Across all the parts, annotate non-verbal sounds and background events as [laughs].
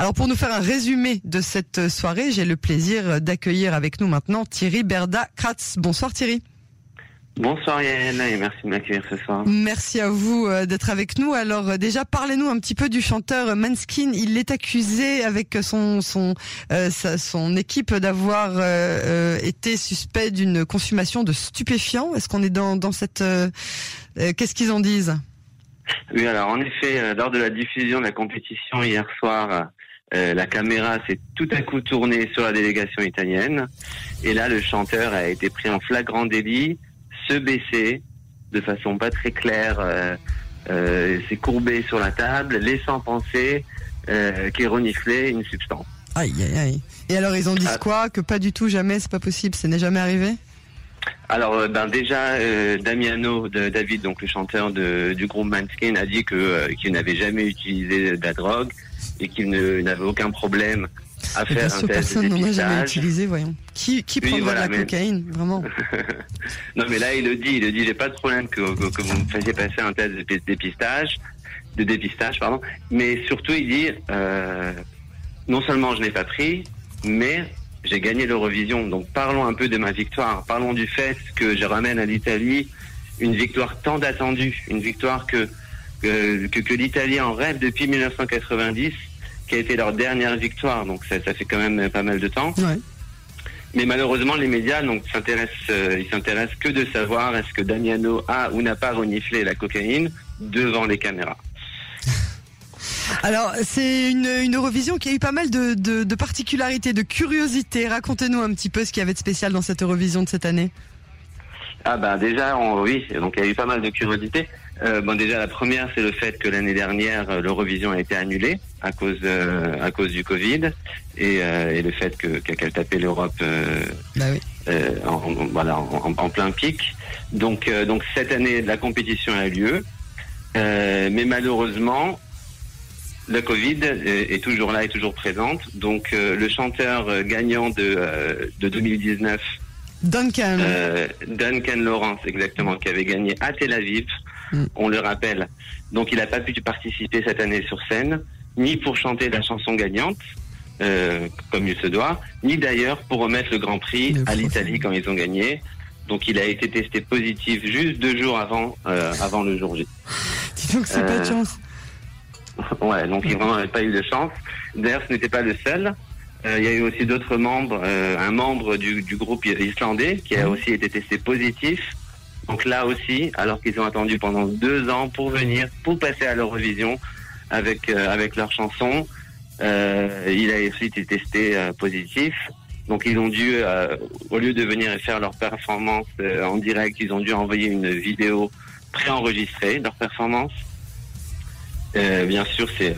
Alors pour nous faire un résumé de cette soirée, j'ai le plaisir d'accueillir avec nous maintenant Thierry Berda Kratz. Bonsoir Thierry. Bonsoir Yael et merci de m'accueillir ce soir. Merci à vous euh, d'être avec nous. Alors euh, déjà parlez-nous un petit peu du chanteur Manskin. Il est accusé avec son son euh, son équipe d'avoir été suspect d'une consommation de stupéfiants. Est-ce qu'on est dans dans cette qu'est-ce qu'ils en disent? Oui, alors en effet, lors de la diffusion de la compétition hier soir, la caméra s'est tout à coup tournée sur la délégation italienne. Et là, le chanteur a été pris en flagrant délit se baisser de façon pas très claire, euh, euh, s'est courbé sur la table, laissant penser euh, qu'il reniflait une substance. Aïe, aïe, aïe. Et alors, ils ont dit ah. quoi Que pas du tout, jamais, c'est pas possible, ça n'est jamais arrivé alors, euh, ben déjà, Damiano de David, donc le chanteur de, du groupe Manskin, a dit que qu'il n'avait jamais utilisé de la drogue et qu'il n'avait aucun problème à faire bien sûr, personne n'en a jamais utilisé, voyons. Qui, qui prendra de la cocaïne, vraiment [laughs] Non, mais là, il le dit, il le dit, j'ai pas de problème que, que, vous me fassiez passer un test de dépistage, de dépistage, pardon, mais surtout, il dit, euh, non seulement je n'ai pas pris, mais j'ai gagné l'Eurovision. Donc, parlons un peu de ma victoire. Parlons du fait que je ramène à l'Italie une victoire tant attendue, une victoire que, que, que l'Italie en rêve depuis 1990 qui a été leur dernière victoire, donc ça, ça fait quand même pas mal de temps. Mais malheureusement, les médias donc s'intéressent, euh, ils s'intéressent que de savoir est-ce que Damiano a ou n'a pas reniflé la cocaïne devant les caméras. [laughs] Alors, c'est une, une, Eurovision qui a eu pas mal de, de, de particularités, de curiosités. Racontez-nous un petit peu ce qu'il y avait de spécial dans cette Eurovision de cette année. Ah bah déjà, oui, donc il y a eu pas mal de curiosités. Euh, bon, déjà, la première, c'est le fait que l'année dernière, euh, l'Eurovision a été annulée à cause euh, à cause du Covid et, et le fait que qu'elle tapait l'Europe bah oui. en, voilà en, plein pic. Donc donc cette année, la compétition a eu lieu, mais malheureusement, le Covid est, toujours là, est toujours présente. Donc le chanteur gagnant de de 2019. Duncan. Duncan Lawrence, exactement, qui avait gagné à Tel Aviv Mm. on le rappelle. Donc il n'a pas pu participer cette année sur scène, ni pour chanter la chanson gagnante, euh, comme il se doit, ni d'ailleurs pour remettre le Grand Prix à l'Italie quand ils ont gagné. Donc il a été testé positif juste deux jours avant, euh, avant le jour J. Dis donc c'est pas de euh, chance. Ouais, donc il vraiment pas eu de chance. D'ailleurs, ce n'était pas le seul. Il y a eu aussi d'autres membres, un membre du, du, groupe islandais qui a aussi été testé positif. Donc là aussi, alors qu'ils ont attendu pendant deux ans pour venir, pour passer à l'Eurovision avec euh, avec leur chanson, euh, il a aussi été testé euh, positif. Donc ils ont dû, au lieu de venir et faire leur performance en direct, ils ont dû envoyer une vidéo préenregistrée de leur performance. bien sûr, c'est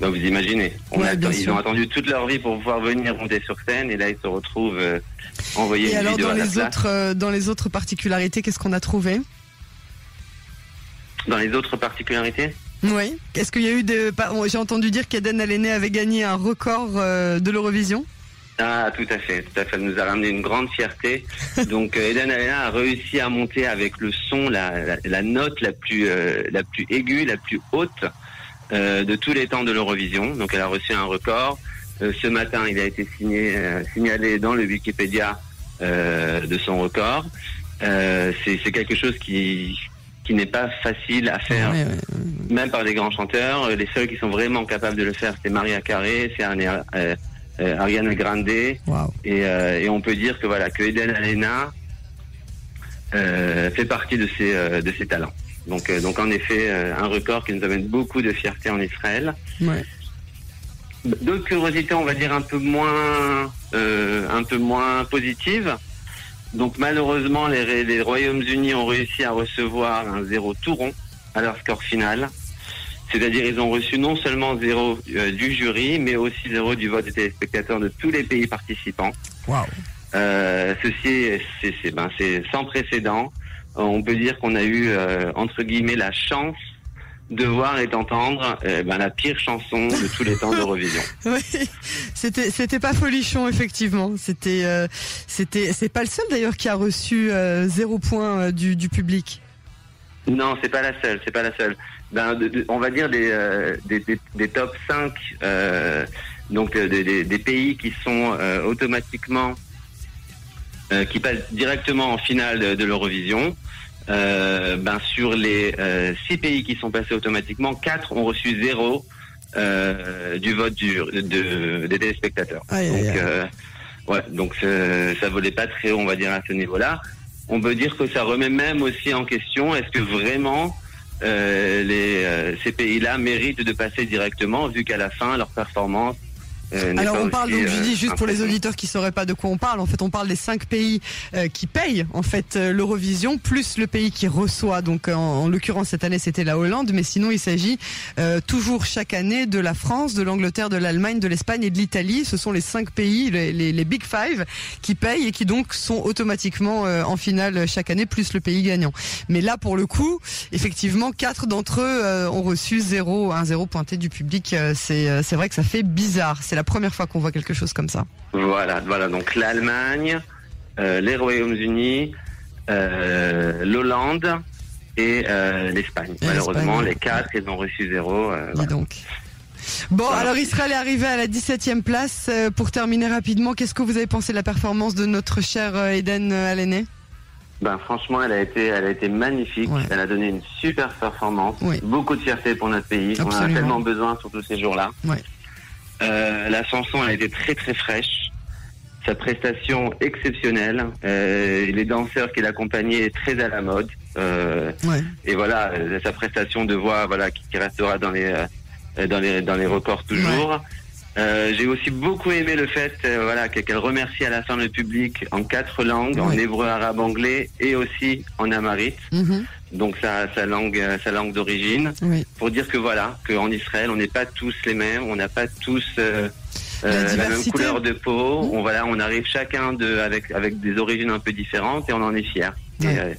bah, vous imaginez. ils ont attendu toute leur vie pour pouvoir venir monter sur scène et là ils se retrouvent euh, envoyés et une alors vidéo dans les autres euh, dans les autres particularités, qu'est-ce qu'on a trouvé? Dans les autres particularités? Oui. Est-ce qu'il y a eu des j'ai entendu dire qu'Eden Allené avait gagné un record euh, de l'Eurovision? Ah, tout à fait, tout à fait. Ça nous a ramené une grande fierté. [laughs] Donc, Eden Alena a réussi à monter avec le son la, la, note la plus, la plus aiguë, la plus haute de tous les temps de l'Eurovision. Donc elle a reçu un record. Euh, ce matin, il a été signé, euh, signalé dans le Wikipédia de son record. C'est quelque chose qui, qui n'est pas facile à faire, même par les grands chanteurs. Les seuls qui sont vraiment capables de le faire, c'est Maria Carré, c'est Ariane Grande. Et, et, on peut dire que voilà que Eden Alena fait partie de ses, de ses talents. Donc, euh, donc en effet, euh, un record qui nous amène beaucoup de fierté en Israël. Ouais. D'autres curiosités, on va dire un peu moins, euh, un peu moins positives. Donc malheureusement, les, les Royaumes-Unis ont réussi à recevoir un zéro tout rond à leur score final. C'est-à-dire ils ont reçu non seulement zéro du jury, mais aussi zéro du vote des téléspectateurs de tous les pays participants. Wow. Ceci, c'est ben, sans précédent. Euh, on peut dire qu'on a eu euh, entre guillemets la chance de voir et d'entendre euh, ben, la pire chanson de tous les temps d'Eurovision. [laughs] oui, c'était c'était pas folichon effectivement. C'était c'était c'est pas le seul d'ailleurs qui a reçu zéro point du, du public. Non, c'est pas la seule, c'est pas la seule. ben, de- de- on va dire des, des, des, des top 5 euh, donc des, pays qui sont automatiquement euh, qui passent directement en finale de, de l'Eurovision. Euh, ben sur les euh, six pays qui sont passés automatiquement, quatre ont reçu zéro du vote du, de, des téléspectateurs. Donc aïe. euh, ouais, donc ça volait pas très haut, on va dire à ce niveau-là. On peut dire que ça remet même aussi en question est-ce que vraiment les, ces pays-là méritent de passer directement, vu qu'à la fin, leur performance. Euh, Alors on parle donc, je euh, dis juste pour les auditeurs qui sauraient pas de quoi on parle, en fait on parle des cinq pays euh, qui payent en fait euh, l'Eurovision, plus le pays qui reçoit, donc en, en l'occurrence cette année c'était la Hollande, mais sinon il s'agit euh, toujours chaque année de la France, de l'Angleterre, de l'Allemagne, de l'Espagne et de l'Italie. Ce sont les cinq pays, les, les, les Big Five, qui payent et qui donc sont automatiquement euh, en finale chaque année, plus le pays gagnant. Mais là pour le coup, effectivement, quatre d'entre eux euh, ont reçu zéro, un zéro pointé du public. Euh, C'est euh, c'est vrai que ça fait bizarre. C'est la première fois qu'on voit quelque chose comme ça. Voilà, voilà. Donc l'Allemagne, euh, les Royaumes-Unis, euh, l'Hollande et euh, l'Espagne. Malheureusement, les quatre, ils ont reçu zéro. euh, Dis voilà. donc. Bon, Voilà. alors Israël est arrivé à la 17e place. Pour terminer rapidement, qu'est-ce que vous avez pensé de la performance de notre cher euh, Eden Allené Ben franchement, elle a été, elle a été magnifique. Ouais. Elle a donné une super performance. Beaucoup de fierté pour notre pays. On en a tellement besoin sur tous ces jours-là. Ouais. Euh, la chanson a été très très fraîche. Sa prestation exceptionnelle. Euh, les danseurs qui l'accompagnaient très à la mode. Euh, Ouais. et voilà sa prestation de voix voilà qui, qui restera dans les dans les dans les records toujours. Euh, j'ai aussi beaucoup aimé le fait euh, voilà que- qu'elle remercie à la fin le public en quatre langues en hébreu, arabe, anglais et aussi en amarite. Mhm. Donc sa sa langue euh, sa langue d'origine Oui. pour dire que voilà qu'en Israël on n'est pas tous les mêmes, on n'a pas tous euh, La euh, la, même couleur de peau. Mhm. On voilà on arrive chacun de avec avec des origines un peu différentes et on en est fier. Ouais.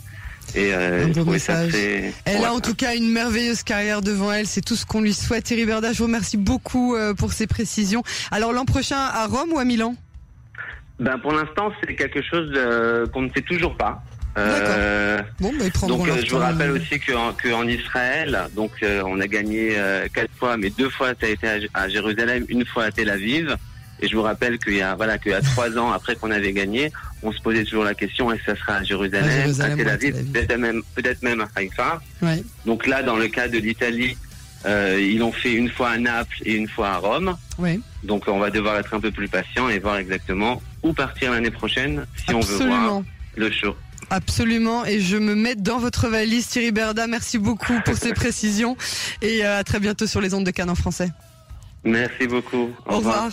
Et, euh, ça Elle ouais. a en tout cas une merveilleuse carrière devant elle, c'est tout ce qu'on lui souhaite. Thierry Berda, je vous remercie beaucoup pour ces précisions. Alors l'an prochain à Rome ou à Milan? Ben pour l'instant, c'est quelque chose qu'on ne sait toujours pas. Euh, Bon, bah, ils donc leur euh, je vous rappelle aussi qu'en qu'en Israël, donc euh, on a gagné euh, quatre fois, mais deux fois ça a été à, à Jérusalem, une fois à Tel Aviv. Et je vous rappelle qu'il y a voilà qu'il y a trois ans après qu'on avait gagné, on se posait toujours la question est-ce que ça sera à Jérusalem, À Jérusalem Tel à Aviv, Tel Aviv. peut-être même peut-être même à Haïfa. Ouais. Donc là, dans le cas de l'Italie, euh, ils l'ont fait une fois à Naples et une fois à Rome. Ouais. Donc on va devoir être un peu plus patient et voir exactement où partir l'année prochaine si on veut voir le show. Absolument, et je me mets dans votre valise, Thierry Berda. Merci beaucoup pour ces [laughs] précisions, et euh, à très bientôt sur les ondes de Cannes en français. Merci beaucoup. Au revoir.